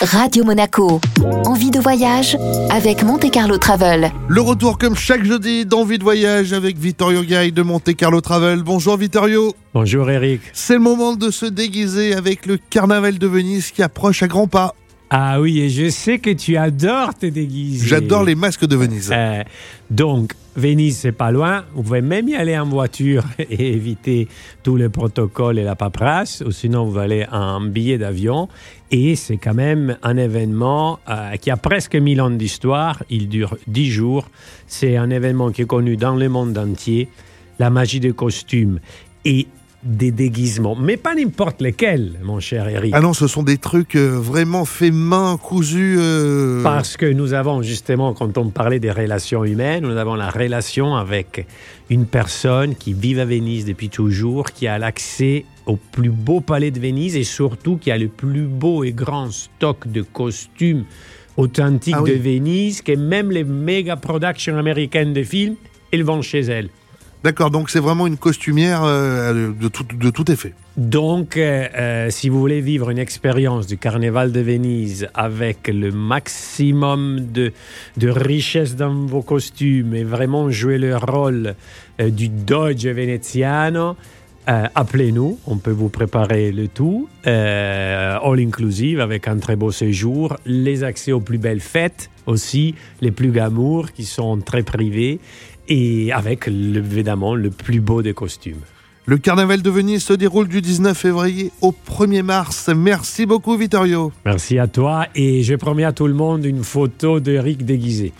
Radio Monaco. Envie de voyage avec Monte Carlo Travel. Le retour comme chaque jeudi d'Envie de voyage avec Vittorio Gay de Monte Carlo Travel. Bonjour Vittorio. Bonjour Eric. C'est le moment de se déguiser avec le carnaval de Venise qui approche à grands pas. Ah oui, et je sais que tu adores te déguiser. J'adore les masques de Venise. Euh, donc, Venise, c'est pas loin. Vous pouvez même y aller en voiture et éviter tous les protocoles et la paperasse. Ou sinon, vous allez en billet d'avion. Et c'est quand même un événement euh, qui a presque 1000 ans d'histoire. Il dure 10 jours. C'est un événement qui est connu dans le monde entier. La magie des costumes. Et des déguisements, mais pas n'importe lesquels, mon cher Eric. Ah non, ce sont des trucs euh, vraiment faits main, cousus. euh, Parce que nous avons justement, quand on parlait des relations humaines, nous avons la relation avec une personne qui vit à Venise depuis toujours, qui a l'accès au plus beau palais de Venise et surtout qui a le plus beau et grand stock de costumes authentiques Ah oui. de Venise, que même les méga productions américaines de films, ils vont chez elle. D'accord, donc c'est vraiment une costumière euh, de, tout, effet. Donc, euh, euh, si vous voulez vivre une expérience du Carnaval de Venise avec le maximum de, de richesse dans vos costumes et vraiment jouer le rôle du Doge veneziano, euh, appelez-nous, on peut vous préparer le tout, euh, all inclusive avec un très beau séjour, les accès aux plus belles fêtes aussi, les plus glamour qui sont très privés et avec évidemment le plus beau des costumes. Le carnaval de Venise se déroule du 19 février au 1er mars. Merci beaucoup Vittorio. Merci à toi et je promets à tout le monde une photo de Rick déguisé.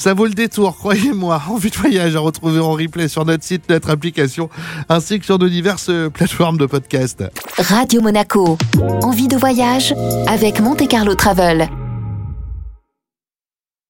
Ça vaut le détour, croyez-moi. Envie de voyage à retrouver en replay sur notre site, notre application, ainsi que sur nos diverses plateformes de podcast. Radio Monaco. Envie de voyage avec Monte Carlo Travel.